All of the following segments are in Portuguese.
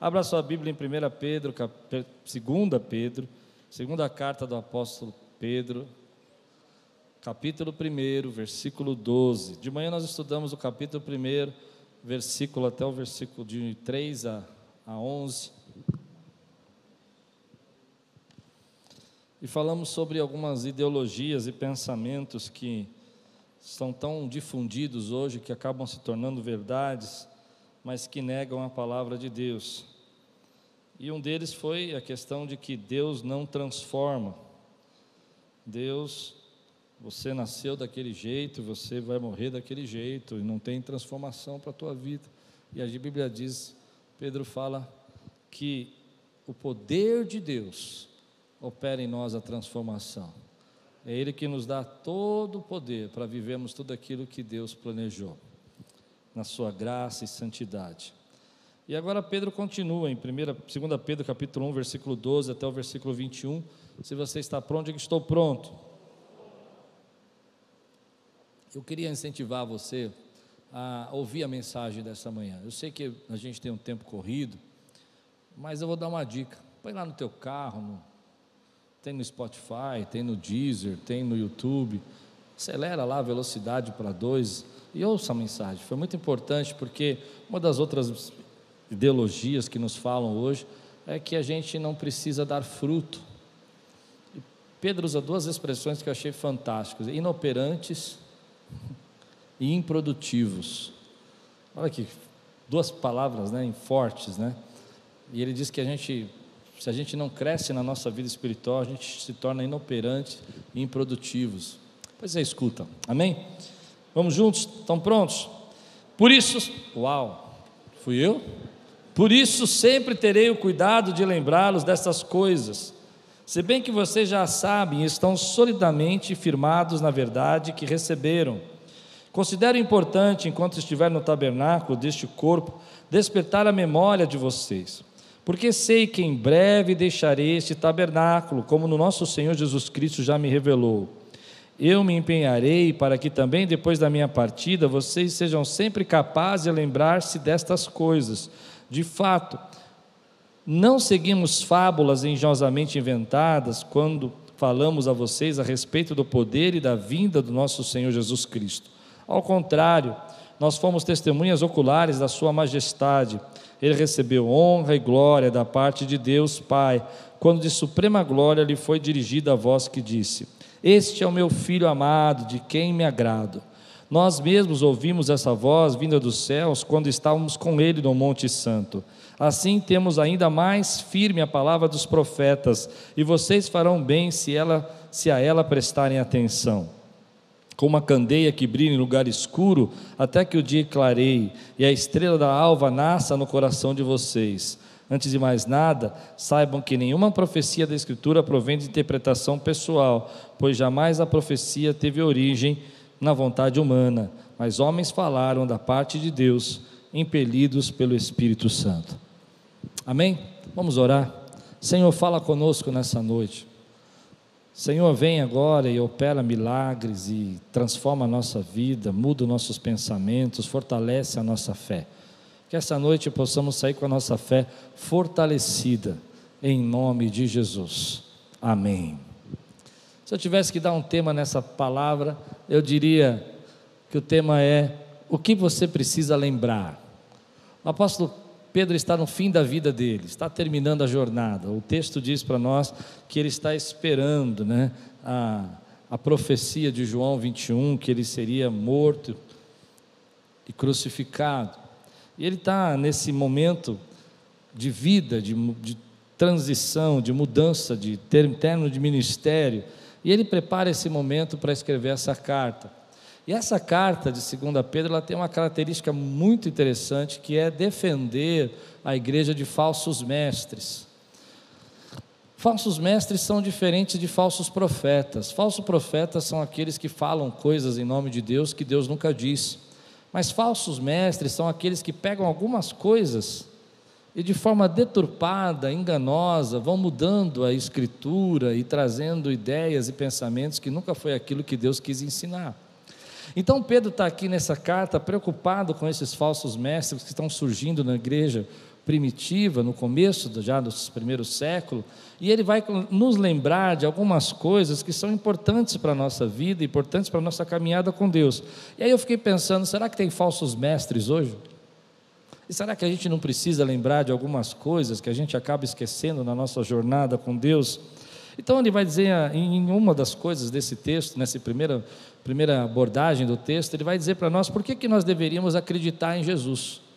Abra sua Bíblia em 1 Pedro, 2 Pedro, segunda carta do apóstolo Pedro, capítulo 1, versículo 12. De manhã nós estudamos o capítulo 1, versículo até o versículo de 3 a, a 11. E falamos sobre algumas ideologias e pensamentos que são tão difundidos hoje que acabam se tornando verdades, mas que negam a palavra de Deus. E um deles foi a questão de que Deus não transforma. Deus, você nasceu daquele jeito, você vai morrer daquele jeito, e não tem transformação para a tua vida. E a Bíblia diz, Pedro fala que o poder de Deus opera em nós a transformação. É Ele que nos dá todo o poder para vivermos tudo aquilo que Deus planejou, na sua graça e santidade. E agora Pedro continua em 1, 2 Pedro capítulo 1, versículo 12 até o versículo 21. Se você está pronto, diga estou pronto. Eu queria incentivar você a ouvir a mensagem dessa manhã. Eu sei que a gente tem um tempo corrido, mas eu vou dar uma dica. Põe lá no teu carro, no, tem no Spotify, tem no Deezer, tem no YouTube. Acelera lá a velocidade para dois e ouça a mensagem. Foi muito importante porque uma das outras ideologias que nos falam hoje é que a gente não precisa dar fruto. E Pedro usa duas expressões que eu achei fantásticas: inoperantes e improdutivos. Olha aqui, duas palavras né, fortes, né? E ele diz que a gente se a gente não cresce na nossa vida espiritual, a gente se torna inoperante e improdutivos. Pois é, escuta. Amém? Vamos juntos? Estão prontos? Por isso, uau, fui eu? Por isso sempre terei o cuidado de lembrá-los dessas coisas. Se bem que vocês já sabem estão solidamente firmados na verdade que receberam. Considero importante, enquanto estiver no tabernáculo deste corpo, despertar a memória de vocês porque sei que em breve deixarei este tabernáculo, como no nosso Senhor Jesus Cristo já me revelou. Eu me empenharei para que também depois da minha partida vocês sejam sempre capazes de lembrar-se destas coisas. De fato, não seguimos fábulas engenhosamente inventadas quando falamos a vocês a respeito do poder e da vinda do nosso Senhor Jesus Cristo. Ao contrário, nós fomos testemunhas oculares da Sua majestade ele recebeu honra e glória da parte de Deus Pai, quando de suprema glória lhe foi dirigida a voz que disse: Este é o meu filho amado, de quem me agrado. Nós mesmos ouvimos essa voz vinda dos céus quando estávamos com ele no Monte Santo. Assim temos ainda mais firme a palavra dos profetas, e vocês farão bem se, ela, se a ela prestarem atenção como uma candeia que brilha em lugar escuro, até que o dia clareie e a estrela da alva nasça no coração de vocês. Antes de mais nada, saibam que nenhuma profecia da Escritura provém de interpretação pessoal, pois jamais a profecia teve origem na vontade humana, mas homens falaram da parte de Deus, impelidos pelo Espírito Santo. Amém? Vamos orar. Senhor, fala conosco nessa noite. Senhor, vem agora e opera milagres e transforma a nossa vida, muda os nossos pensamentos, fortalece a nossa fé. Que essa noite possamos sair com a nossa fé fortalecida, em nome de Jesus. Amém. Se eu tivesse que dar um tema nessa palavra, eu diria que o tema é o que você precisa lembrar. O apóstolo Pedro está no fim da vida dele, está terminando a jornada. O texto diz para nós que ele está esperando né, a, a profecia de João 21, que ele seria morto e crucificado. E ele está nesse momento de vida, de, de transição, de mudança, de termo de ministério. E ele prepara esse momento para escrever essa carta. E essa carta de 2 Pedro ela tem uma característica muito interessante que é defender a igreja de falsos mestres. Falsos mestres são diferentes de falsos profetas. Falsos profetas são aqueles que falam coisas em nome de Deus que Deus nunca disse. Mas falsos mestres são aqueles que pegam algumas coisas e de forma deturpada, enganosa, vão mudando a escritura e trazendo ideias e pensamentos que nunca foi aquilo que Deus quis ensinar. Então Pedro está aqui nessa carta preocupado com esses falsos mestres que estão surgindo na igreja primitiva, no começo já dos primeiros séculos, e ele vai nos lembrar de algumas coisas que são importantes para a nossa vida, importantes para a nossa caminhada com Deus. E aí eu fiquei pensando, será que tem falsos mestres hoje? E será que a gente não precisa lembrar de algumas coisas que a gente acaba esquecendo na nossa jornada com Deus? Então ele vai dizer em uma das coisas desse texto, nessa primeira, primeira abordagem do texto, ele vai dizer para nós por que, que nós deveríamos acreditar em Jesus.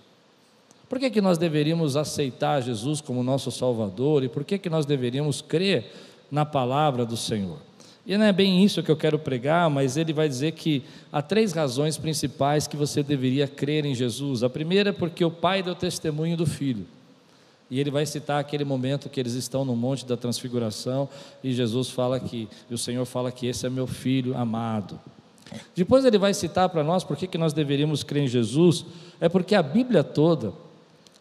Por que, que nós deveríamos aceitar Jesus como nosso Salvador e por que, que nós deveríamos crer na palavra do Senhor? E não é bem isso que eu quero pregar, mas ele vai dizer que há três razões principais que você deveria crer em Jesus. A primeira é porque o Pai deu testemunho do Filho. E ele vai citar aquele momento que eles estão no Monte da Transfiguração e Jesus fala que, e o Senhor fala que esse é meu filho amado. Depois ele vai citar para nós por que, que nós deveríamos crer em Jesus, é porque a Bíblia toda,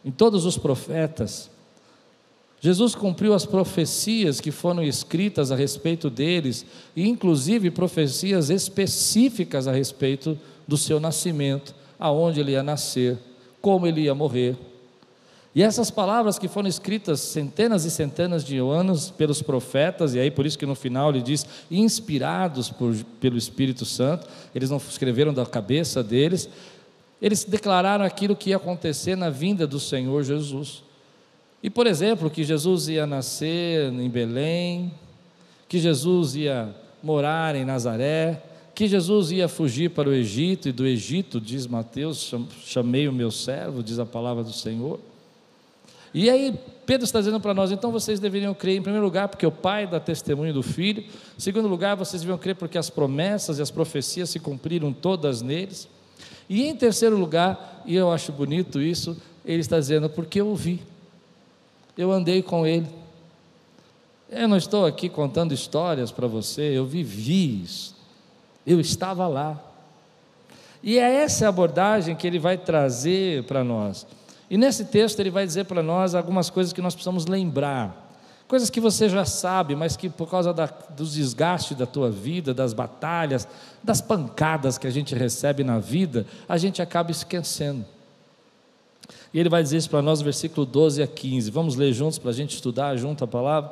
em todos os profetas, Jesus cumpriu as profecias que foram escritas a respeito deles, e inclusive profecias específicas a respeito do seu nascimento, aonde ele ia nascer, como ele ia morrer. E essas palavras que foram escritas centenas e centenas de anos pelos profetas, e aí por isso que no final ele diz, inspirados por, pelo Espírito Santo, eles não escreveram da cabeça deles, eles declararam aquilo que ia acontecer na vinda do Senhor Jesus. E, por exemplo, que Jesus ia nascer em Belém, que Jesus ia morar em Nazaré, que Jesus ia fugir para o Egito, e do Egito, diz Mateus, chamei o meu servo, diz a palavra do Senhor. E aí, Pedro está dizendo para nós: então vocês deveriam crer, em primeiro lugar, porque o Pai dá testemunho do Filho, em segundo lugar, vocês deveriam crer porque as promessas e as profecias se cumpriram todas neles. E em terceiro lugar, e eu acho bonito isso, ele está dizendo, porque eu vi, eu andei com ele. Eu não estou aqui contando histórias para você, eu vivi isso, eu estava lá. E é essa abordagem que ele vai trazer para nós. E nesse texto ele vai dizer para nós algumas coisas que nós precisamos lembrar. Coisas que você já sabe, mas que por causa da, dos desgastes da tua vida, das batalhas, das pancadas que a gente recebe na vida, a gente acaba esquecendo. E ele vai dizer isso para nós no versículo 12 a 15. Vamos ler juntos para a gente estudar junto a palavra?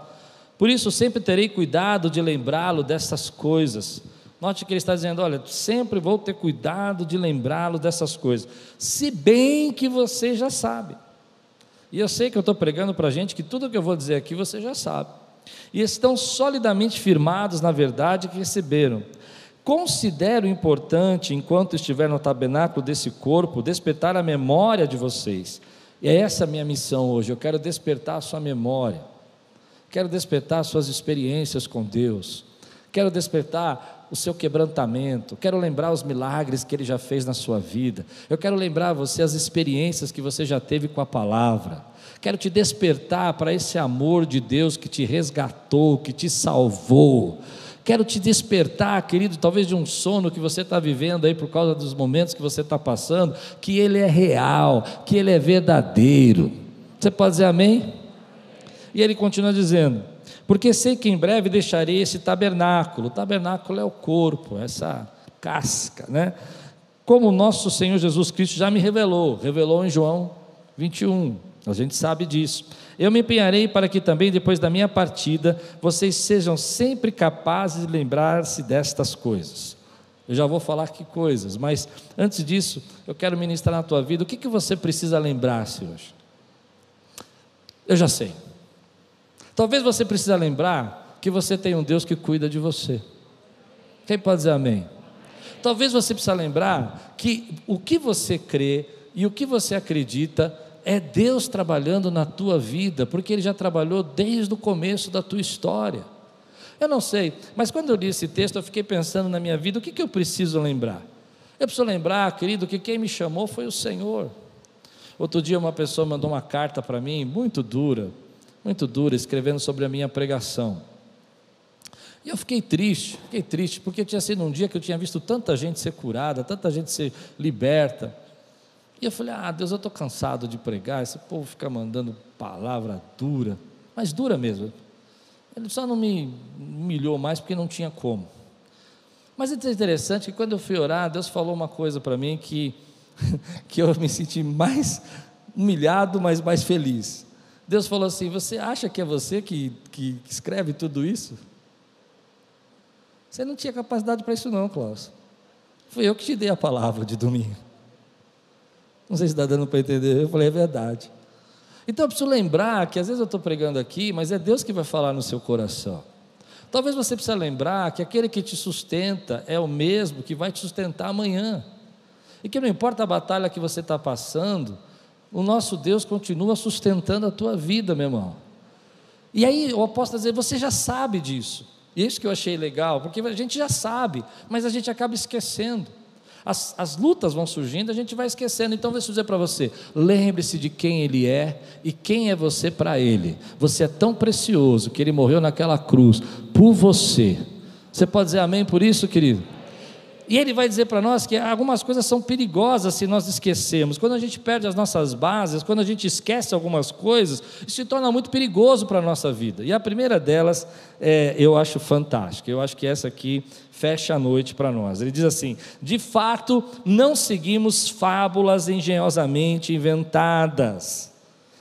Por isso, sempre terei cuidado de lembrá-lo dessas coisas. Note que ele está dizendo: olha, sempre vou ter cuidado de lembrá-lo dessas coisas, se bem que você já sabe. E eu sei que eu estou pregando para a gente que tudo que eu vou dizer aqui você já sabe. E estão solidamente firmados na verdade que receberam. Considero importante, enquanto estiver no tabernáculo desse corpo, despertar a memória de vocês. E é essa a minha missão hoje. Eu quero despertar a sua memória. Quero despertar suas experiências com Deus. Quero despertar o seu quebrantamento, quero lembrar os milagres que ele já fez na sua vida, eu quero lembrar você as experiências que você já teve com a palavra, quero te despertar para esse amor de Deus que te resgatou, que te salvou. Quero te despertar, querido, talvez de um sono que você está vivendo aí por causa dos momentos que você está passando, que ele é real, que ele é verdadeiro. Você pode dizer amém? E ele continua dizendo: porque sei que em breve deixarei esse tabernáculo. O tabernáculo é o corpo, essa casca, né? Como o nosso Senhor Jesus Cristo já me revelou, revelou em João 21. A gente sabe disso. Eu me empenharei para que também depois da minha partida vocês sejam sempre capazes de lembrar-se destas coisas. Eu já vou falar que coisas, mas antes disso, eu quero ministrar na tua vida o que, que você precisa lembrar-se hoje. Eu já sei. Talvez você precise lembrar que você tem um Deus que cuida de você. Quem pode dizer amém? Talvez você precise lembrar que o que você crê e o que você acredita é Deus trabalhando na tua vida, porque Ele já trabalhou desde o começo da tua história. Eu não sei, mas quando eu li esse texto, eu fiquei pensando na minha vida, o que, que eu preciso lembrar? Eu preciso lembrar, querido, que quem me chamou foi o Senhor. Outro dia uma pessoa mandou uma carta para mim, muito dura, muito dura, escrevendo sobre a minha pregação. E eu fiquei triste, fiquei triste, porque tinha sido um dia que eu tinha visto tanta gente ser curada, tanta gente ser liberta. E eu falei: Ah, Deus, eu estou cansado de pregar, esse povo fica mandando palavra dura, mas dura mesmo. Ele só não me humilhou mais porque não tinha como. Mas é interessante que quando eu fui orar, Deus falou uma coisa para mim que, que eu me senti mais humilhado, mas mais feliz. Deus falou assim: Você acha que é você que, que, escreve tudo isso? Você não tinha capacidade para isso, não, Klaus. Fui eu que te dei a palavra de domingo. Não sei se está dando para entender. Eu falei, é verdade. Então eu preciso lembrar que às vezes eu estou pregando aqui, mas é Deus que vai falar no seu coração. Talvez você precise lembrar que aquele que te sustenta é o mesmo que vai te sustentar amanhã. E que não importa a batalha que você está passando, o nosso Deus continua sustentando a tua vida, meu irmão. E aí eu posso dizer, você já sabe disso. E isso que eu achei legal, porque a gente já sabe, mas a gente acaba esquecendo. As, as lutas vão surgindo, a gente vai esquecendo. Então, deixa eu dizer para você: lembre-se de quem Ele é e quem é você para Ele. Você é tão precioso que Ele morreu naquela cruz por você. Você pode dizer amém por isso, querido? E ele vai dizer para nós que algumas coisas são perigosas se nós esquecemos. Quando a gente perde as nossas bases, quando a gente esquece algumas coisas, isso se torna muito perigoso para a nossa vida. E a primeira delas, é, eu acho fantástica. Eu acho que essa aqui fecha a noite para nós. Ele diz assim: de fato, não seguimos fábulas engenhosamente inventadas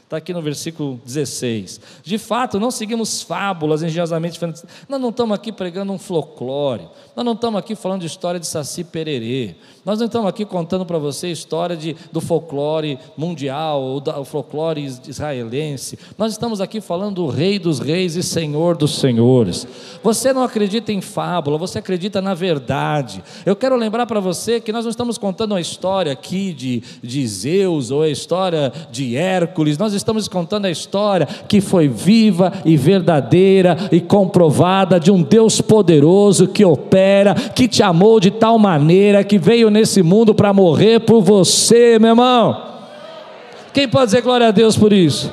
Está aqui no versículo 16. De fato, não seguimos fábulas engenhosamente. Nós não estamos aqui pregando um folclore. Nós não estamos aqui falando de história de Saci Pererê. Nós não estamos aqui contando para você a história de, do folclore mundial ou do folclore israelense. Nós estamos aqui falando do Rei dos Reis e Senhor dos Senhores. Você não acredita em fábula, você acredita na verdade. Eu quero lembrar para você que nós não estamos contando uma história aqui de, de Zeus ou a história de Hércules. Nós estamos contando a história que foi viva e verdadeira e comprovada de um Deus poderoso que opera, que te amou de tal maneira que veio nesse mundo para morrer por você, meu irmão. Quem pode dizer glória a Deus por isso?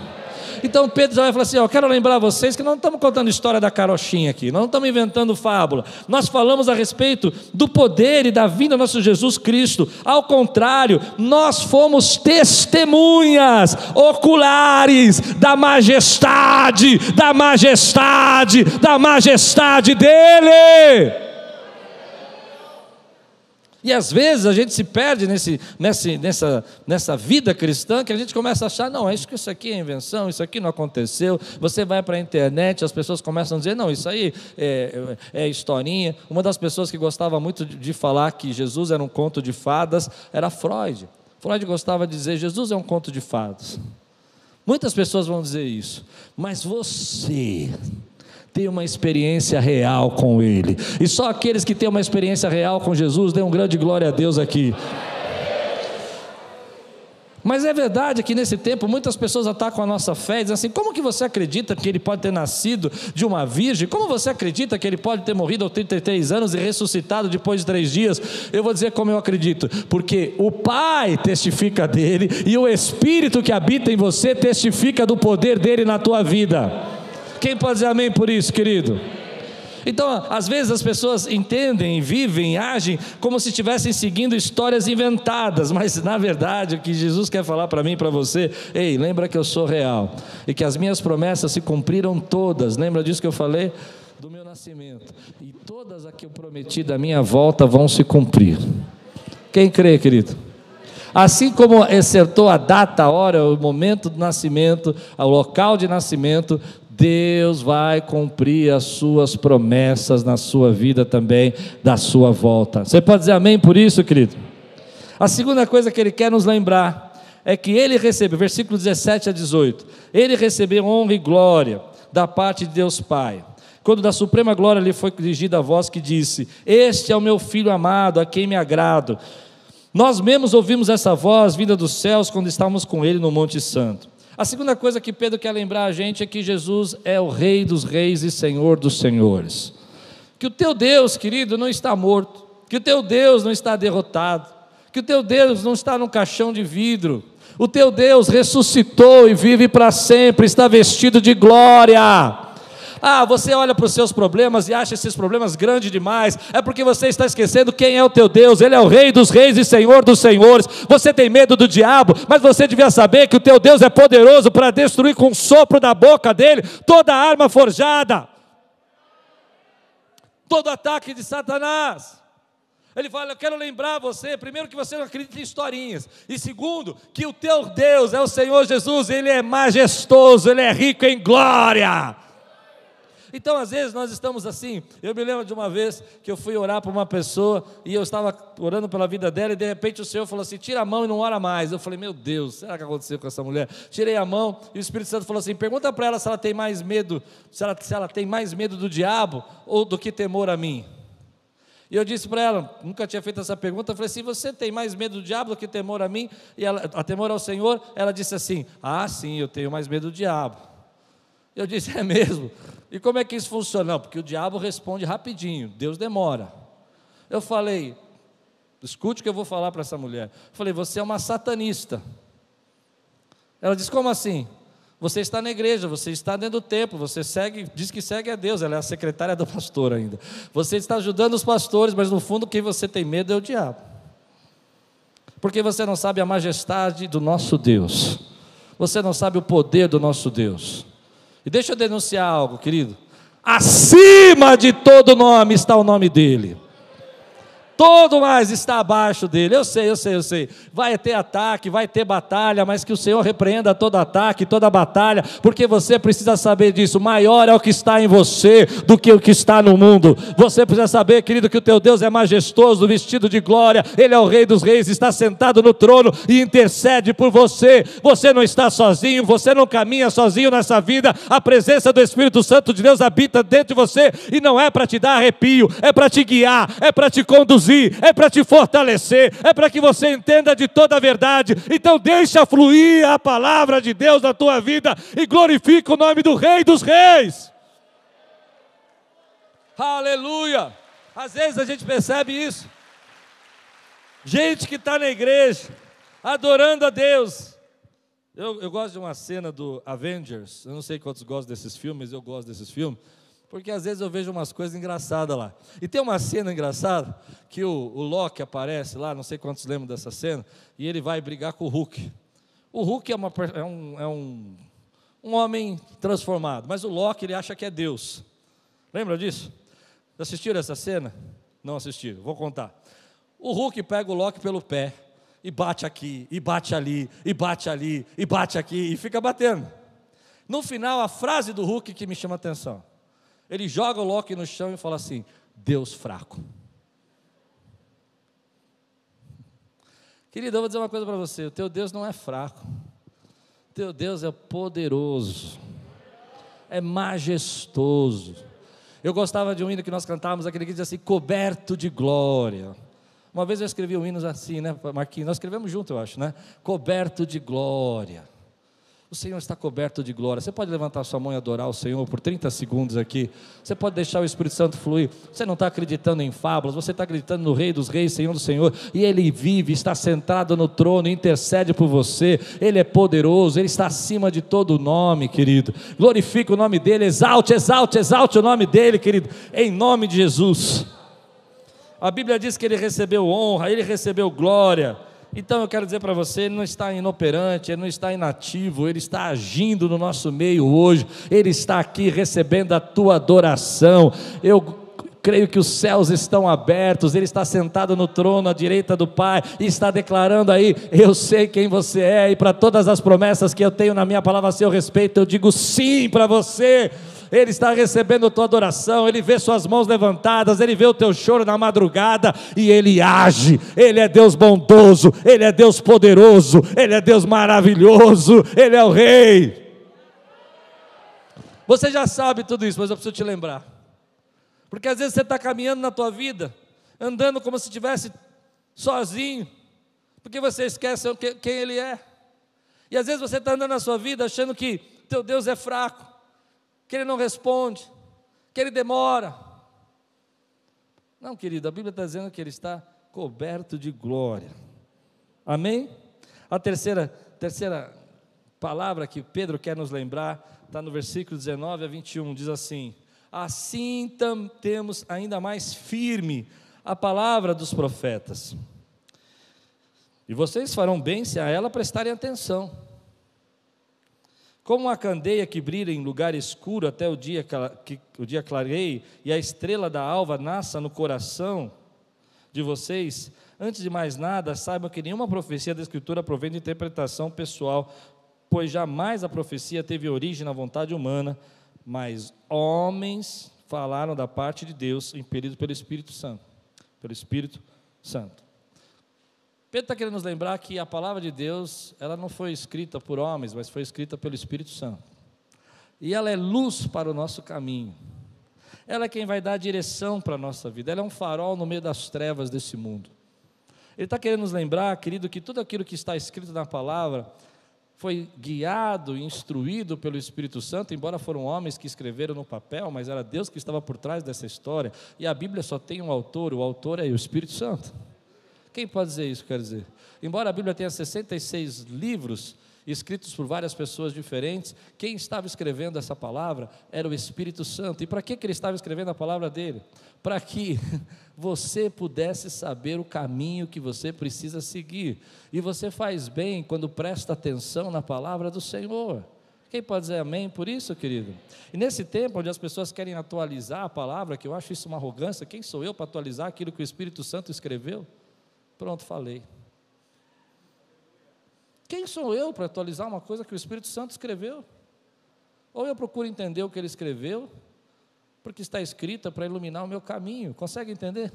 Então Pedro já vai falar assim: Eu quero lembrar vocês que não estamos contando história da carochinha aqui, não estamos inventando fábula. Nós falamos a respeito do poder e da vinda do nosso Jesus Cristo. Ao contrário, nós fomos testemunhas oculares da majestade, da majestade, da majestade dEle. E às vezes a gente se perde nesse, nesse, nessa, nessa vida cristã que a gente começa a achar, não, isso que isso aqui é invenção, isso aqui não aconteceu. Você vai para a internet, as pessoas começam a dizer, não, isso aí é, é, é historinha. Uma das pessoas que gostava muito de, de falar que Jesus era um conto de fadas era Freud. Freud gostava de dizer, Jesus é um conto de fadas. Muitas pessoas vão dizer isso, mas você ter uma experiência real com Ele. E só aqueles que têm uma experiência real com Jesus, dêem um grande glória a Deus aqui. Mas é verdade que nesse tempo muitas pessoas atacam a nossa fé dizem assim: como que você acredita que ele pode ter nascido de uma virgem? Como você acredita que ele pode ter morrido aos 33 anos e ressuscitado depois de três dias? Eu vou dizer como eu acredito: porque o Pai testifica dele e o Espírito que habita em você testifica do poder dele na tua vida. Quem pode dizer amém por isso, querido? Então, às vezes as pessoas entendem, vivem, agem como se estivessem seguindo histórias inventadas, mas na verdade o que Jesus quer falar para mim e para você, ei, lembra que eu sou real e que as minhas promessas se cumpriram todas. Lembra disso que eu falei? Do meu nascimento. E todas as que eu prometi da minha volta vão se cumprir. Quem crê, querido? Assim como acertou a data, a hora, o momento do nascimento, o local de nascimento, Deus vai cumprir as suas promessas na sua vida também, da sua volta. Você pode dizer amém por isso, querido? A segunda coisa que ele quer nos lembrar é que ele recebeu, versículo 17 a 18, ele recebeu honra e glória da parte de Deus Pai. Quando da suprema glória lhe foi dirigida a voz que disse: Este é o meu filho amado, a quem me agrado. Nós mesmos ouvimos essa voz vinda dos céus quando estávamos com ele no Monte Santo. A segunda coisa que Pedro quer lembrar a gente é que Jesus é o Rei dos Reis e Senhor dos Senhores. Que o teu Deus, querido, não está morto, que o teu Deus não está derrotado, que o teu Deus não está num caixão de vidro. O teu Deus ressuscitou e vive para sempre, está vestido de glória. Ah, você olha para os seus problemas e acha esses problemas grandes demais. É porque você está esquecendo quem é o teu Deus. Ele é o Rei dos Reis e Senhor dos Senhores. Você tem medo do diabo, mas você devia saber que o teu Deus é poderoso para destruir com o sopro da boca dele toda arma forjada, todo ataque de Satanás. Ele fala: Eu quero lembrar você, primeiro, que você não acredita em historinhas, e segundo, que o teu Deus é o Senhor Jesus, ele é majestoso, ele é rico em glória. Então, às vezes, nós estamos assim. Eu me lembro de uma vez que eu fui orar para uma pessoa e eu estava orando pela vida dela e de repente o Senhor falou assim: tira a mão e não ora mais. Eu falei: meu Deus, será que aconteceu com essa mulher? Tirei a mão e o Espírito Santo falou assim: pergunta para ela se ela tem mais medo, se ela, se ela tem mais medo do diabo ou do que temor a mim. E eu disse para ela, nunca tinha feito essa pergunta, eu falei assim: você tem mais medo do diabo do que temor a mim? E ela, a temor ao Senhor, ela disse assim: ah, sim, eu tenho mais medo do diabo. Eu disse: é mesmo? E como é que isso funciona? Não, porque o diabo responde rapidinho, Deus demora. Eu falei, escute o que eu vou falar para essa mulher. Eu falei, você é uma satanista. Ela disse, como assim? Você está na igreja, você está dentro do templo, você segue, diz que segue a Deus, ela é a secretária do pastor ainda. Você está ajudando os pastores, mas no fundo quem você tem medo é o diabo. Porque você não sabe a majestade do nosso Deus. Você não sabe o poder do nosso Deus. E deixa eu denunciar algo, querido. Acima de todo nome está o nome dele. Todo mais está abaixo dele. Eu sei, eu sei, eu sei. Vai ter ataque, vai ter batalha, mas que o Senhor repreenda todo ataque, toda batalha, porque você precisa saber disso. Maior é o que está em você do que o que está no mundo. Você precisa saber, querido, que o teu Deus é majestoso, vestido de glória. Ele é o Rei dos Reis, está sentado no trono e intercede por você. Você não está sozinho, você não caminha sozinho nessa vida. A presença do Espírito Santo de Deus habita dentro de você e não é para te dar arrepio, é para te guiar, é para te conduzir conduzir, é para te fortalecer, é para que você entenda de toda a verdade. Então deixa fluir a palavra de Deus na tua vida e glorifica o nome do Rei dos Reis. Aleluia! Às vezes a gente percebe isso. Gente que está na igreja, adorando a Deus. Eu, eu gosto de uma cena do Avengers. Eu não sei quantos gostam desses filmes, eu gosto desses filmes porque às vezes eu vejo umas coisas engraçadas lá. E tem uma cena engraçada que o, o Loki aparece lá, não sei quantos lembram dessa cena, e ele vai brigar com o Hulk. O Hulk é, uma, é, um, é um, um homem transformado, mas o Loki ele acha que é Deus. Lembra disso? Assistiram essa cena? Não assistiram, vou contar. O Hulk pega o Loki pelo pé e bate aqui, e bate ali, e bate ali, e bate aqui, e fica batendo. No final, a frase do Hulk que me chama a atenção. Ele joga o Loki no chão e fala assim: Deus fraco. Querido, eu vou dizer uma coisa para você: o teu Deus não é fraco, o teu Deus é poderoso, é majestoso. Eu gostava de um hino que nós cantávamos, aquele que diz assim: coberto de glória. Uma vez eu escrevi um hino assim, né, Marquinhos? Nós escrevemos junto, eu acho, né? Coberto de glória. O Senhor está coberto de glória. Você pode levantar sua mão e adorar o Senhor por 30 segundos aqui. Você pode deixar o Espírito Santo fluir. Você não está acreditando em fábulas, você está acreditando no Rei dos Reis, Senhor do Senhor. E Ele vive, está sentado no trono, intercede por você. Ele é poderoso, Ele está acima de todo nome, querido. Glorifique o nome dEle, exalte, exalte, exalte o nome dEle, querido. Em nome de Jesus. A Bíblia diz que Ele recebeu honra, Ele recebeu glória. Então eu quero dizer para você, ele não está inoperante, ele não está inativo, ele está agindo no nosso meio hoje, ele está aqui recebendo a tua adoração. Eu creio que os céus estão abertos, Ele está sentado no trono à direita do Pai e está declarando aí: Eu sei quem você é, e para todas as promessas que eu tenho na minha palavra a seu respeito, eu digo sim para você. Ele está recebendo a tua adoração, Ele vê suas mãos levantadas, Ele vê o teu choro na madrugada e Ele age. Ele é Deus bondoso, Ele é Deus poderoso, Ele é Deus maravilhoso, Ele é o Rei. Você já sabe tudo isso, mas eu preciso te lembrar. Porque às vezes você está caminhando na tua vida, andando como se estivesse sozinho, porque você esquece quem Ele é. E às vezes você está andando na sua vida achando que teu Deus é fraco, que ele não responde, que ele demora. Não, querido, a Bíblia está dizendo que ele está coberto de glória. Amém? A terceira, terceira palavra que Pedro quer nos lembrar está no versículo 19 a 21, diz assim: Assim tam, temos ainda mais firme a palavra dos profetas. E vocês farão bem se a ela prestarem atenção como uma candeia que brilha em lugar escuro até o dia, que, o dia clareie e a estrela da alva nasça no coração de vocês, antes de mais nada, saibam que nenhuma profecia da Escritura provém de interpretação pessoal, pois jamais a profecia teve origem na vontade humana, mas homens falaram da parte de Deus, impelidos pelo Espírito Santo. Pelo Espírito Santo. Pedro está querendo nos lembrar que a palavra de Deus, ela não foi escrita por homens, mas foi escrita pelo Espírito Santo. E ela é luz para o nosso caminho. Ela é quem vai dar a direção para a nossa vida. Ela é um farol no meio das trevas desse mundo. Ele está querendo nos lembrar, querido, que tudo aquilo que está escrito na palavra foi guiado e instruído pelo Espírito Santo, embora foram homens que escreveram no papel, mas era Deus que estava por trás dessa história. E a Bíblia só tem um autor, o autor é o Espírito Santo. Quem pode dizer isso, quer dizer? Embora a Bíblia tenha 66 livros, escritos por várias pessoas diferentes, quem estava escrevendo essa palavra era o Espírito Santo. E para que, ele estava escrevendo a palavra dele? Para que você pudesse saber o caminho que você precisa seguir. E você faz bem quando presta atenção na palavra do Senhor. Quem pode dizer amém por isso, querido? E nesse tempo onde as pessoas querem atualizar a palavra, que eu acho isso uma arrogância, quem sou eu para atualizar aquilo que o Espírito Santo escreveu? Pronto, falei. Quem sou eu para atualizar uma coisa que o Espírito Santo escreveu? Ou eu procuro entender o que ele escreveu, porque está escrita para iluminar o meu caminho. Consegue entender?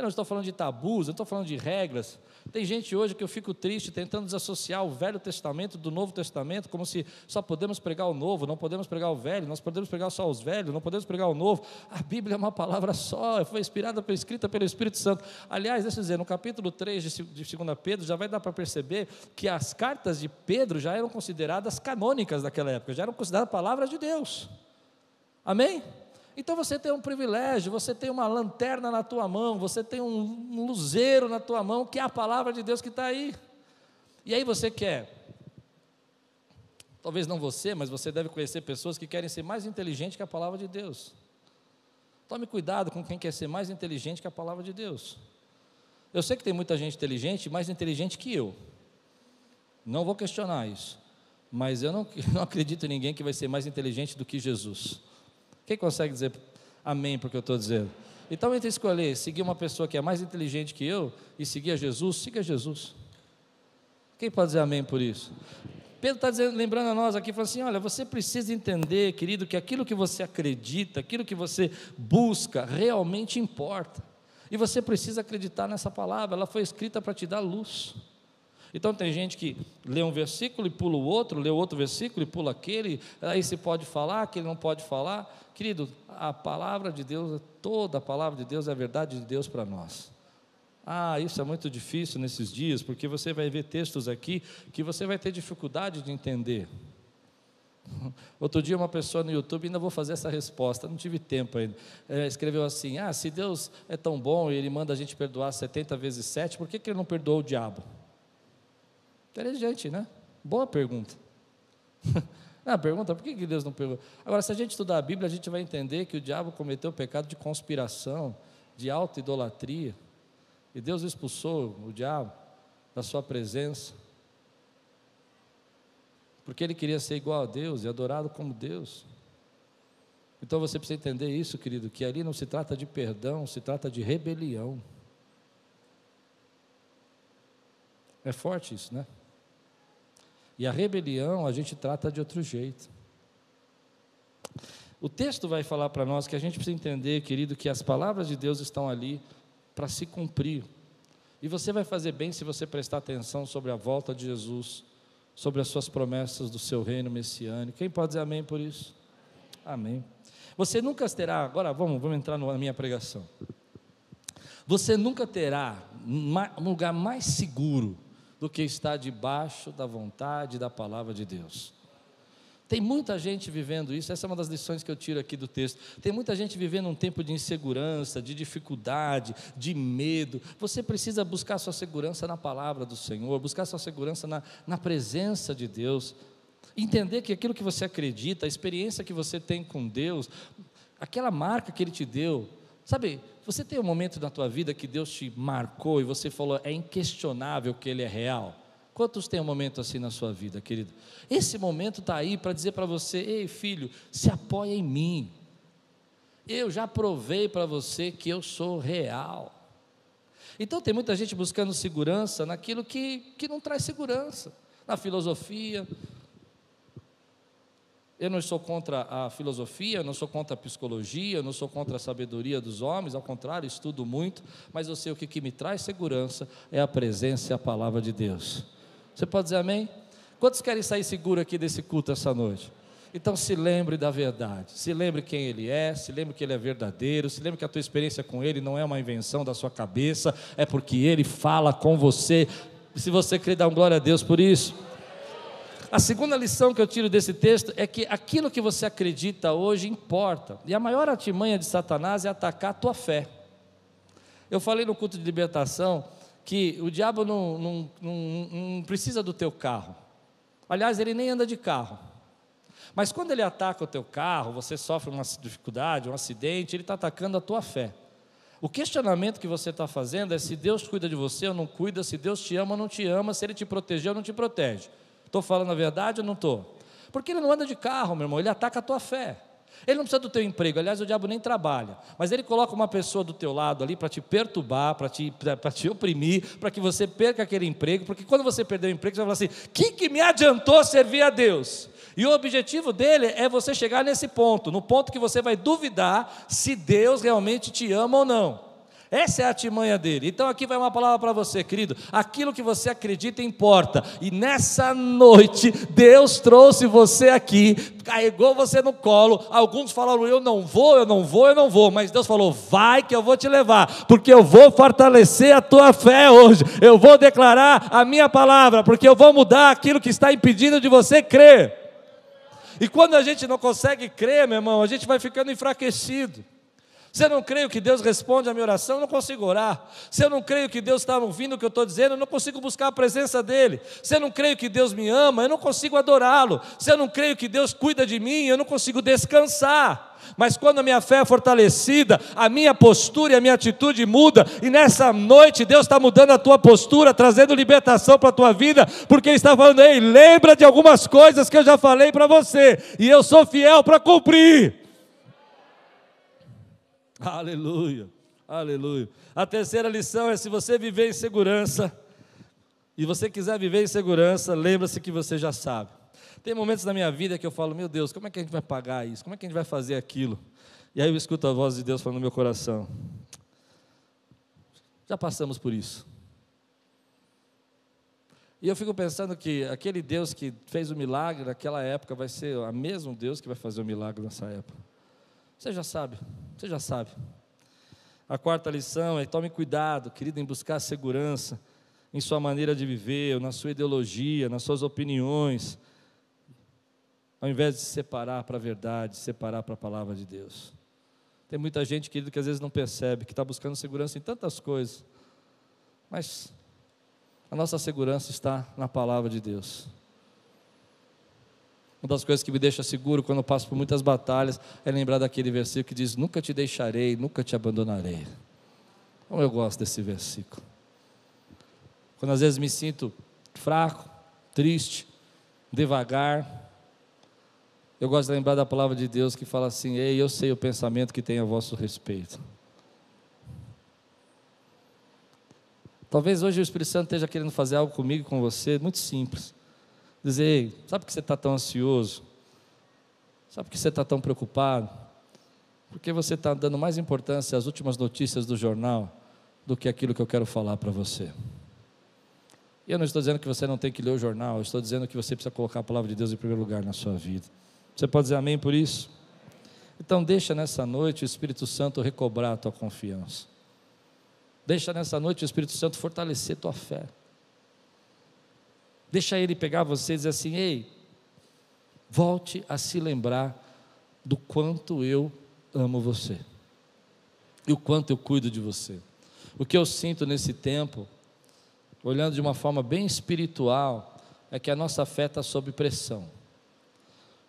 Eu não estou falando de tabus, eu estou falando de regras. Tem gente hoje que eu fico triste tentando desassociar o Velho Testamento do Novo Testamento, como se só podemos pregar o Novo, não podemos pregar o Velho, nós podemos pregar só os velhos, não podemos pregar o Novo. A Bíblia é uma palavra só, foi inspirada, escrita pelo Espírito Santo. Aliás, deixa eu dizer, no capítulo 3 de 2 Pedro, já vai dar para perceber que as cartas de Pedro já eram consideradas canônicas naquela época, já eram consideradas palavras de Deus. Amém? Então você tem um privilégio, você tem uma lanterna na tua mão, você tem um luzeiro na tua mão, que é a palavra de Deus que está aí. E aí você quer, talvez não você, mas você deve conhecer pessoas que querem ser mais inteligentes que a palavra de Deus. Tome cuidado com quem quer ser mais inteligente que a palavra de Deus. Eu sei que tem muita gente inteligente, mais inteligente que eu. Não vou questionar isso. Mas eu não, não acredito em ninguém que vai ser mais inteligente do que Jesus. Quem consegue dizer amém porque eu estou dizendo? Então, entre escolher seguir uma pessoa que é mais inteligente que eu e seguir a Jesus, siga Jesus. Quem pode dizer amém por isso? Pedro está lembrando a nós aqui, falando assim: olha, você precisa entender, querido, que aquilo que você acredita, aquilo que você busca, realmente importa. E você precisa acreditar nessa palavra, ela foi escrita para te dar luz. Então tem gente que lê um versículo e pula o outro, lê outro versículo e pula aquele, aí se pode falar, aquele não pode falar. Querido, a palavra de Deus, toda a palavra de Deus é a verdade de Deus para nós. Ah, isso é muito difícil nesses dias, porque você vai ver textos aqui que você vai ter dificuldade de entender. Outro dia, uma pessoa no YouTube, ainda vou fazer essa resposta, não tive tempo ainda. É, escreveu assim: Ah, se Deus é tão bom e Ele manda a gente perdoar 70 vezes 7, por que, que Ele não perdoou o diabo? Inteligente, né? Boa pergunta. Ah, pergunta, por que Deus não perdoou? Agora, se a gente estudar a Bíblia, a gente vai entender que o diabo cometeu o pecado de conspiração, de auto-idolatria, e Deus expulsou o diabo da sua presença, porque ele queria ser igual a Deus e adorado como Deus. Então você precisa entender isso, querido, que ali não se trata de perdão, se trata de rebelião. É forte isso, né? E a rebelião a gente trata de outro jeito. O texto vai falar para nós que a gente precisa entender, querido, que as palavras de Deus estão ali para se cumprir. E você vai fazer bem se você prestar atenção sobre a volta de Jesus, sobre as suas promessas do seu reino messiânico. Quem pode dizer amém por isso? Amém. Você nunca terá, agora vamos, vamos entrar na minha pregação. Você nunca terá um lugar mais seguro do que estar debaixo da vontade da palavra de Deus. Tem muita gente vivendo isso, essa é uma das lições que eu tiro aqui do texto. Tem muita gente vivendo um tempo de insegurança, de dificuldade, de medo. Você precisa buscar sua segurança na palavra do Senhor, buscar sua segurança na, na presença de Deus. Entender que aquilo que você acredita, a experiência que você tem com Deus, aquela marca que Ele te deu, sabe, você tem um momento na tua vida que Deus te marcou e você falou, é inquestionável que Ele é real? Quantos tem um momento assim na sua vida, querido? Esse momento está aí para dizer para você: ei, filho, se apoia em mim. Eu já provei para você que eu sou real. Então tem muita gente buscando segurança naquilo que, que não traz segurança, na filosofia. Eu não sou contra a filosofia, não sou contra a psicologia, não sou contra a sabedoria dos homens, ao contrário, estudo muito, mas eu sei o que, que me traz segurança é a presença e a palavra de Deus. Você pode dizer amém? Quantos querem sair seguro aqui desse culto essa noite? Então se lembre da verdade, se lembre quem Ele é, se lembre que Ele é verdadeiro, se lembre que a tua experiência com Ele não é uma invenção da sua cabeça, é porque Ele fala com você. Se você crê, dá um glória a Deus por isso. A segunda lição que eu tiro desse texto é que aquilo que você acredita hoje importa, e a maior artimanha de Satanás é atacar a tua fé. Eu falei no culto de libertação que o diabo não, não, não, não precisa do teu carro, aliás, ele nem anda de carro. Mas quando ele ataca o teu carro, você sofre uma dificuldade, um acidente, ele está atacando a tua fé. O questionamento que você está fazendo é se Deus cuida de você ou não cuida, se Deus te ama ou não te ama, se Ele te protegeu ou não te protege. Estou falando a verdade ou não estou? Porque ele não anda de carro, meu irmão, ele ataca a tua fé. Ele não precisa do teu emprego, aliás, o diabo nem trabalha, mas ele coloca uma pessoa do teu lado ali para te perturbar, para te, te oprimir, para que você perca aquele emprego, porque quando você perder o emprego, você vai falar assim: que, que me adiantou servir a Deus? E o objetivo dele é você chegar nesse ponto, no ponto que você vai duvidar se Deus realmente te ama ou não. Essa é a artimanha dele. Então aqui vai uma palavra para você, querido. Aquilo que você acredita importa. E nessa noite, Deus trouxe você aqui, carregou você no colo. Alguns falaram: Eu não vou, eu não vou, eu não vou. Mas Deus falou: Vai que eu vou te levar, porque eu vou fortalecer a tua fé hoje. Eu vou declarar a minha palavra, porque eu vou mudar aquilo que está impedindo de você crer. E quando a gente não consegue crer, meu irmão, a gente vai ficando enfraquecido. Se eu não creio que Deus responde a minha oração, eu não consigo orar. Se eu não creio que Deus está ouvindo o que eu estou dizendo, eu não consigo buscar a presença dEle. Se eu não creio que Deus me ama, eu não consigo adorá-lo. Se eu não creio que Deus cuida de mim, eu não consigo descansar. Mas quando a minha fé é fortalecida, a minha postura e a minha atitude muda, e nessa noite Deus está mudando a tua postura, trazendo libertação para a tua vida, porque Ele está falando, ei, lembra de algumas coisas que eu já falei para você, e eu sou fiel para cumprir. Aleluia, aleluia. A terceira lição é: se você viver em segurança, e você quiser viver em segurança, lembra-se que você já sabe. Tem momentos na minha vida que eu falo, meu Deus, como é que a gente vai pagar isso? Como é que a gente vai fazer aquilo? E aí eu escuto a voz de Deus falando no meu coração. Já passamos por isso. E eu fico pensando que aquele Deus que fez o milagre naquela época vai ser o mesmo Deus que vai fazer o milagre nessa época. Você já sabe, você já sabe. A quarta lição é: tome cuidado, querido, em buscar segurança em sua maneira de viver, na sua ideologia, nas suas opiniões, ao invés de se separar para a verdade, separar para a palavra de Deus. Tem muita gente, querido, que às vezes não percebe, que está buscando segurança em tantas coisas, mas a nossa segurança está na palavra de Deus. Uma das coisas que me deixa seguro quando eu passo por muitas batalhas é lembrar daquele versículo que diz: Nunca te deixarei, nunca te abandonarei. Como eu gosto desse versículo. Quando às vezes me sinto fraco, triste, devagar, eu gosto de lembrar da palavra de Deus que fala assim: Ei, eu sei o pensamento que tem a vosso respeito. Talvez hoje o Espírito Santo esteja querendo fazer algo comigo, com você, muito simples. Dizer, sabe por que você está tão ansioso? Sabe por que você está tão preocupado? Porque você está dando mais importância às últimas notícias do jornal do que aquilo que eu quero falar para você. E eu não estou dizendo que você não tem que ler o jornal, eu estou dizendo que você precisa colocar a palavra de Deus em primeiro lugar na sua vida. Você pode dizer amém por isso? Então, deixa nessa noite o Espírito Santo recobrar a tua confiança. Deixa nessa noite o Espírito Santo fortalecer tua fé. Deixa ele pegar você e dizer assim: ei, volte a se lembrar do quanto eu amo você e o quanto eu cuido de você. O que eu sinto nesse tempo, olhando de uma forma bem espiritual, é que a nossa fé está sob pressão.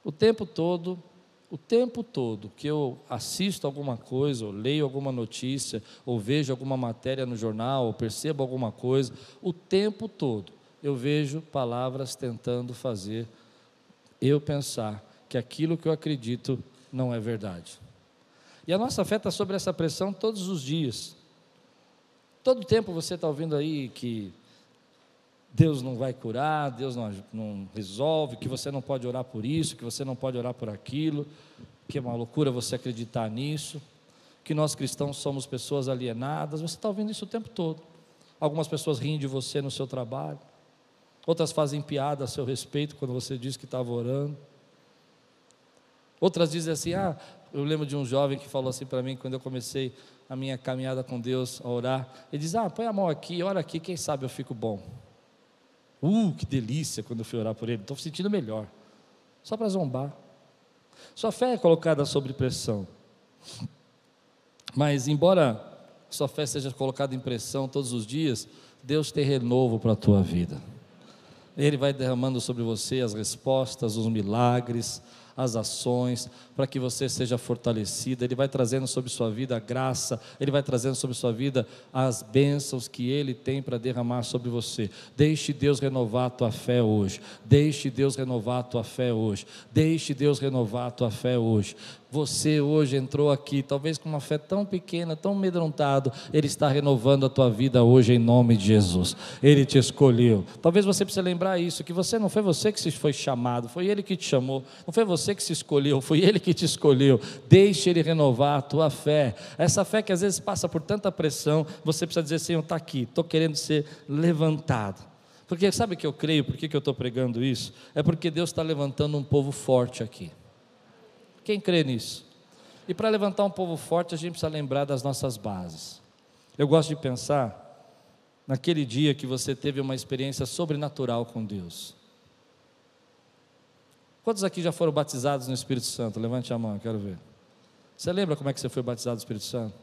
O tempo todo, o tempo todo que eu assisto alguma coisa, ou leio alguma notícia, ou vejo alguma matéria no jornal, ou percebo alguma coisa, o tempo todo eu vejo palavras tentando fazer eu pensar que aquilo que eu acredito não é verdade. E a nossa fé está sobre essa pressão todos os dias. Todo tempo você está ouvindo aí que Deus não vai curar, Deus não, não, resolve, que você não pode orar por isso, que você não pode orar por aquilo, que é uma loucura você acreditar nisso, que nós cristãos somos pessoas alienadas. Você está ouvindo isso o tempo todo. Algumas pessoas riem de você no seu trabalho, outras fazem piada a seu respeito quando você diz que estava orando. Outras dizem assim: Ah, eu lembro de um jovem que falou assim para mim quando eu comecei a minha caminhada com Deus a orar. Ele diz: Ah, põe a mão aqui, ora aqui, quem sabe eu fico bom. Uh, que delícia quando eu fui orar por ele, estou sentindo melhor. Só para zombar. Sua fé é colocada sob pressão. Mas, embora sua fé seja colocada em pressão todos os dias, Deus tem renovo para a tua vida. Ele vai derramando sobre você as respostas, os milagres, as ações, para que você seja fortalecida. Ele vai trazendo sobre sua vida a graça, ele vai trazendo sobre sua vida as bênçãos que ele tem para derramar sobre você. Deixe Deus renovar a tua fé hoje. Deixe Deus renovar a tua fé hoje. Deixe Deus renovar a tua fé hoje. Você hoje entrou aqui, talvez com uma fé tão pequena, tão amedrontado, Ele está renovando a tua vida hoje em nome de Jesus. Ele te escolheu. Talvez você precise lembrar isso, que você não foi você que foi chamado, foi Ele que te chamou. Não foi você que se escolheu, foi Ele que te escolheu. Deixe Ele renovar a tua fé. Essa fé que às vezes passa por tanta pressão, você precisa dizer, Senhor, está aqui, estou querendo ser levantado. Porque sabe que eu creio, por que eu estou pregando isso? É porque Deus está levantando um povo forte aqui. Quem crê nisso? E para levantar um povo forte, a gente precisa lembrar das nossas bases. Eu gosto de pensar naquele dia que você teve uma experiência sobrenatural com Deus. Quantos aqui já foram batizados no Espírito Santo? Levante a mão, quero ver. Você lembra como é que você foi batizado no Espírito Santo?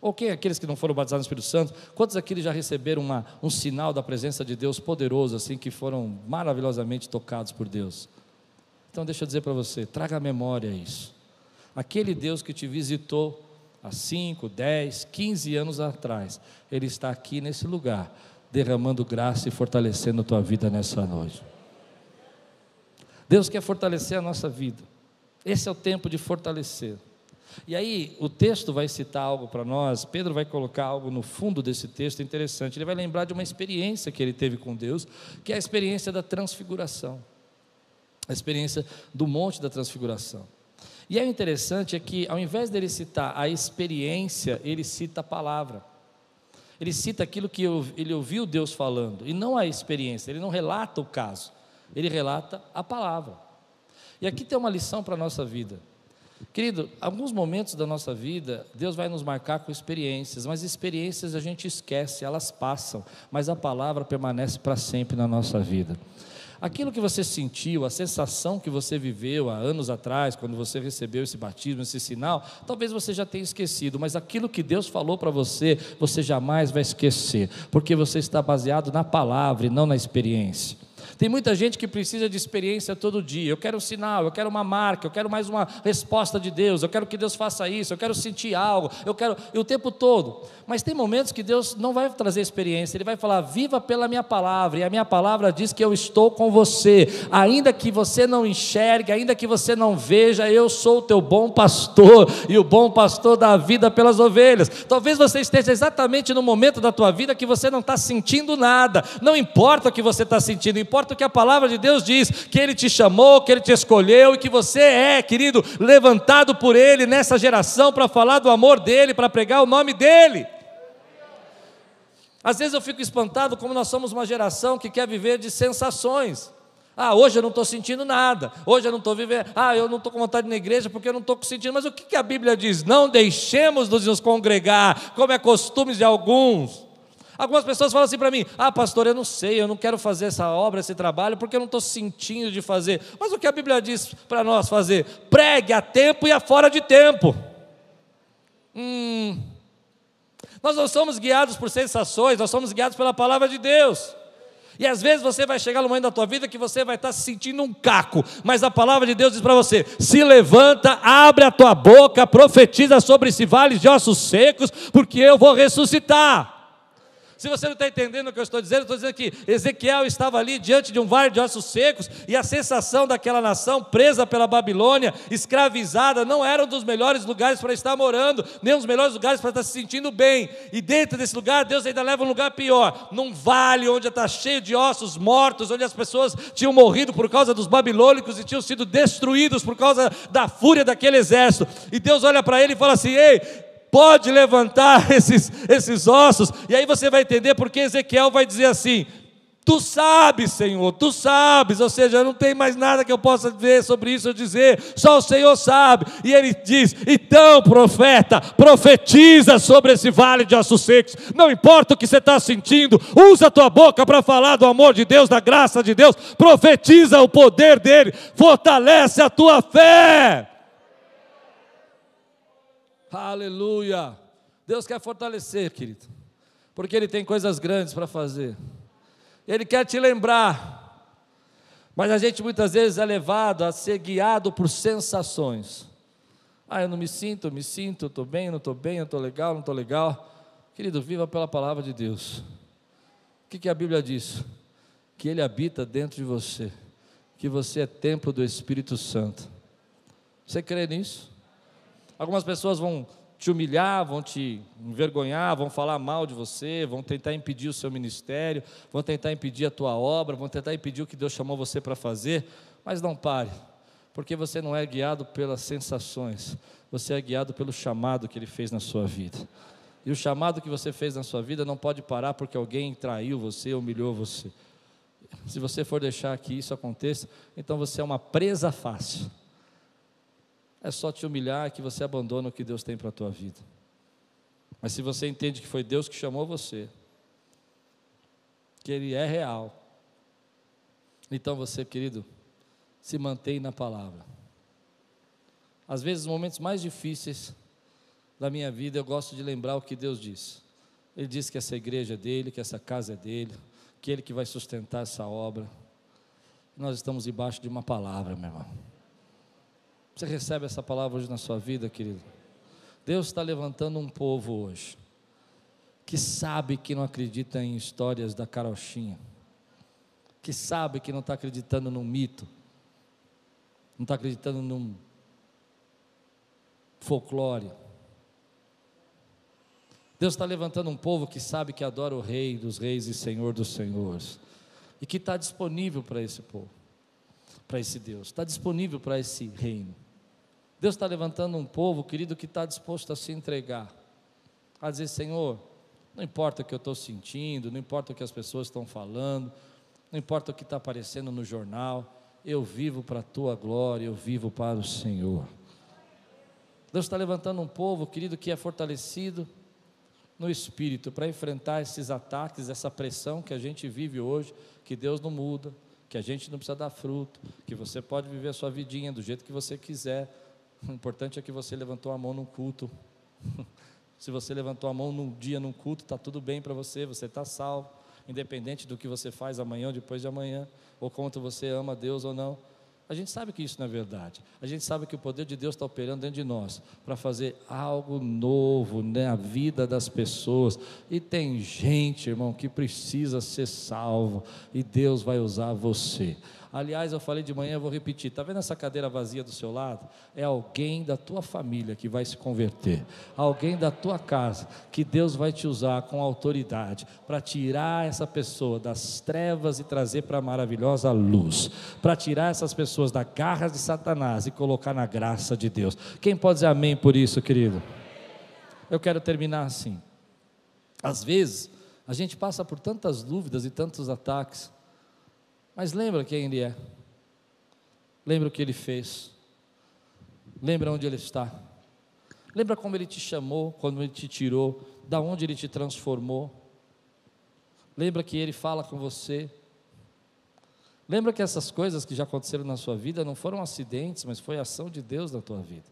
Ou quem aqueles que não foram batizados no Espírito Santo? Quantos aqui já receberam uma, um sinal da presença de Deus poderoso, assim, que foram maravilhosamente tocados por Deus? Então, deixa eu dizer para você: traga à memória isso. Aquele Deus que te visitou há 5, 10, 15 anos atrás, Ele está aqui nesse lugar, derramando graça e fortalecendo a tua vida nessa noite. Deus quer fortalecer a nossa vida, esse é o tempo de fortalecer. E aí, o texto vai citar algo para nós, Pedro vai colocar algo no fundo desse texto interessante. Ele vai lembrar de uma experiência que ele teve com Deus, que é a experiência da transfiguração a experiência do Monte da Transfiguração. E é interessante é que, ao invés dele citar a experiência, ele cita a palavra. Ele cita aquilo que ele ouviu Deus falando, e não a experiência, ele não relata o caso, ele relata a palavra. E aqui tem uma lição para a nossa vida. Querido, alguns momentos da nossa vida, Deus vai nos marcar com experiências, mas experiências a gente esquece, elas passam, mas a palavra permanece para sempre na nossa vida. Aquilo que você sentiu, a sensação que você viveu há anos atrás, quando você recebeu esse batismo, esse sinal, talvez você já tenha esquecido, mas aquilo que Deus falou para você, você jamais vai esquecer, porque você está baseado na palavra e não na experiência. Tem muita gente que precisa de experiência todo dia. Eu quero um sinal, eu quero uma marca, eu quero mais uma resposta de Deus, eu quero que Deus faça isso, eu quero sentir algo, eu quero e o tempo todo. Mas tem momentos que Deus não vai trazer experiência, Ele vai falar: viva pela minha palavra, e a minha palavra diz que eu estou com você, ainda que você não enxergue, ainda que você não veja, eu sou o teu bom pastor, e o bom pastor dá vida pelas ovelhas. Talvez você esteja exatamente no momento da tua vida que você não está sentindo nada, não importa o que você está sentindo, importa importa o que a palavra de Deus diz, que Ele te chamou, que Ele te escolheu e que você é, querido, levantado por Ele nessa geração para falar do amor dEle, para pregar o nome dEle. Às vezes eu fico espantado como nós somos uma geração que quer viver de sensações. Ah, hoje eu não estou sentindo nada. Hoje eu não estou vivendo. Ah, eu não estou com vontade na igreja porque eu não estou sentindo. Mas o que, que a Bíblia diz? Não deixemos de nos congregar, como é costume de alguns. Algumas pessoas falam assim para mim: Ah, pastor, eu não sei, eu não quero fazer essa obra, esse trabalho, porque eu não estou sentindo de fazer. Mas o que a Bíblia diz para nós fazer? Pregue a tempo e a fora de tempo. Hum. Nós não somos guiados por sensações, nós somos guiados pela palavra de Deus. E às vezes você vai chegar no momento da tua vida que você vai estar se sentindo um caco, mas a palavra de Deus diz para você: se levanta, abre a tua boca, profetiza sobre esse vale de ossos secos, porque eu vou ressuscitar. Se você não está entendendo o que eu estou dizendo, eu estou dizendo que Ezequiel estava ali diante de um vale de ossos secos e a sensação daquela nação presa pela Babilônia, escravizada, não era um dos melhores lugares para estar morando, nem um dos melhores lugares para estar se sentindo bem. E dentro desse lugar, Deus ainda leva um lugar pior, num vale onde está cheio de ossos mortos, onde as pessoas tinham morrido por causa dos babilônicos e tinham sido destruídos por causa da fúria daquele exército. E Deus olha para ele e fala assim: Ei, pode levantar esses, esses ossos. E aí você vai entender porque Ezequiel vai dizer assim: Tu sabes, Senhor, tu sabes, ou seja, não tem mais nada que eu possa ver sobre isso, eu dizer, só o Senhor sabe. E ele diz: então, profeta, profetiza sobre esse vale de ossos secos, não importa o que você está sentindo, usa a tua boca para falar do amor de Deus, da graça de Deus, profetiza o poder dele, fortalece a tua fé. Aleluia. Deus quer fortalecer, querido, porque Ele tem coisas grandes para fazer. Ele quer te lembrar. Mas a gente muitas vezes é levado a ser guiado por sensações. Ah, eu não me sinto, eu me sinto, estou bem, não estou bem, eu estou legal, não estou legal. Querido, viva pela palavra de Deus. O que, que a Bíblia diz? Que Ele habita dentro de você, que você é templo do Espírito Santo. Você crê nisso? Algumas pessoas vão te humilhar, vão te envergonhar, vão falar mal de você, vão tentar impedir o seu ministério, vão tentar impedir a tua obra, vão tentar impedir o que Deus chamou você para fazer, mas não pare, porque você não é guiado pelas sensações, você é guiado pelo chamado que Ele fez na sua vida. E o chamado que você fez na sua vida não pode parar porque alguém traiu você, humilhou você. Se você for deixar que isso aconteça, então você é uma presa fácil é só te humilhar que você abandona o que Deus tem para a tua vida. Mas se você entende que foi Deus que chamou você, que Ele é real, então você, querido, se mantém na palavra. Às vezes, nos momentos mais difíceis da minha vida, eu gosto de lembrar o que Deus disse. Ele disse que essa igreja é dele, que essa casa é dele, que ele que vai sustentar essa obra. Nós estamos debaixo de uma palavra, meu irmão. Você recebe essa palavra hoje na sua vida, querido? Deus está levantando um povo hoje que sabe que não acredita em histórias da carochinha, que sabe que não está acreditando num mito, não está acreditando num folclore. Deus está levantando um povo que sabe que adora o Rei dos Reis e Senhor dos Senhores, e que está disponível para esse povo, para esse Deus, está disponível para esse reino. Deus está levantando um povo, querido, que está disposto a se entregar, a dizer: Senhor, não importa o que eu estou sentindo, não importa o que as pessoas estão falando, não importa o que está aparecendo no jornal, eu vivo para a tua glória, eu vivo para o Senhor. Deus está levantando um povo, querido, que é fortalecido no espírito para enfrentar esses ataques, essa pressão que a gente vive hoje, que Deus não muda, que a gente não precisa dar fruto, que você pode viver a sua vidinha do jeito que você quiser o importante é que você levantou a mão num culto. Se você levantou a mão num dia num culto, está tudo bem para você, você está salvo, independente do que você faz amanhã ou depois de amanhã, ou quanto você ama Deus ou não. A gente sabe que isso não é verdade. A gente sabe que o poder de Deus está operando dentro de nós para fazer algo novo na vida das pessoas. E tem gente, irmão, que precisa ser salvo. E Deus vai usar você. Aliás, eu falei de manhã, eu vou repetir. Está vendo essa cadeira vazia do seu lado? É alguém da tua família que vai se converter. Alguém da tua casa que Deus vai te usar com autoridade para tirar essa pessoa das trevas e trazer para a maravilhosa luz. Para tirar essas pessoas da garra de Satanás e colocar na graça de Deus. Quem pode dizer amém por isso, querido? Eu quero terminar assim. Às vezes, a gente passa por tantas dúvidas e tantos ataques mas lembra quem Ele é. Lembra o que Ele fez. Lembra onde Ele está. Lembra como Ele te chamou, quando Ele te tirou, da onde Ele te transformou. Lembra que Ele fala com você. Lembra que essas coisas que já aconteceram na sua vida não foram acidentes, mas foi ação de Deus na tua vida.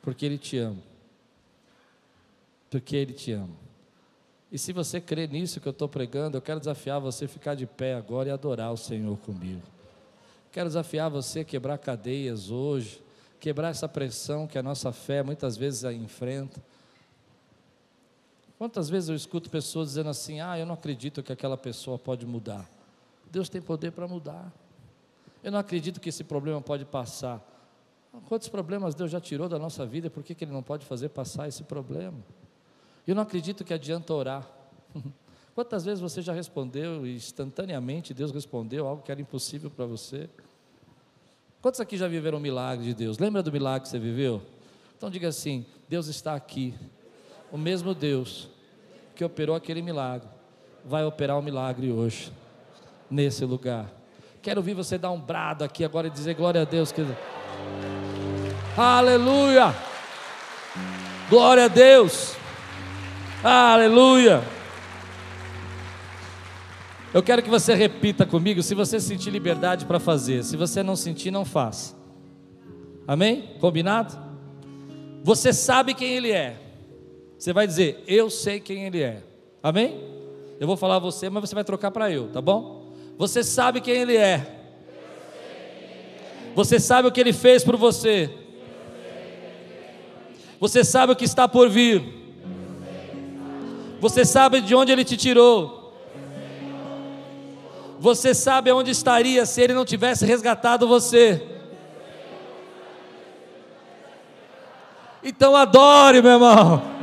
Porque Ele te ama. Porque Ele te ama. E se você crê nisso que eu estou pregando, eu quero desafiar você a ficar de pé agora e adorar o Senhor comigo. Quero desafiar você a quebrar cadeias hoje, quebrar essa pressão que a nossa fé muitas vezes enfrenta. Quantas vezes eu escuto pessoas dizendo assim: ah, eu não acredito que aquela pessoa pode mudar. Deus tem poder para mudar. Eu não acredito que esse problema pode passar. Quantos problemas Deus já tirou da nossa vida, por que, que Ele não pode fazer passar esse problema? Eu não acredito que adianta orar. Quantas vezes você já respondeu e instantaneamente Deus respondeu algo que era impossível para você? Quantos aqui já viveram um milagre de Deus? Lembra do milagre que você viveu? Então diga assim: Deus está aqui. O mesmo Deus que operou aquele milagre vai operar o um milagre hoje, nesse lugar. Quero ouvir você dar um brado aqui agora e dizer glória a Deus. Que... Aleluia! Glória a Deus! Aleluia! Eu quero que você repita comigo, se você sentir liberdade para fazer. Se você não sentir, não faça. Amém? Combinado? Você sabe quem Ele é. Você vai dizer, eu sei quem Ele é. Amém? Eu vou falar você, mas você vai trocar para eu, tá bom? Você sabe quem Ele é. Você sabe o que Ele fez por você. Você sabe o que está por vir. Você sabe de onde Ele te tirou. Você sabe onde estaria se ele não tivesse resgatado você. Então adore, meu irmão.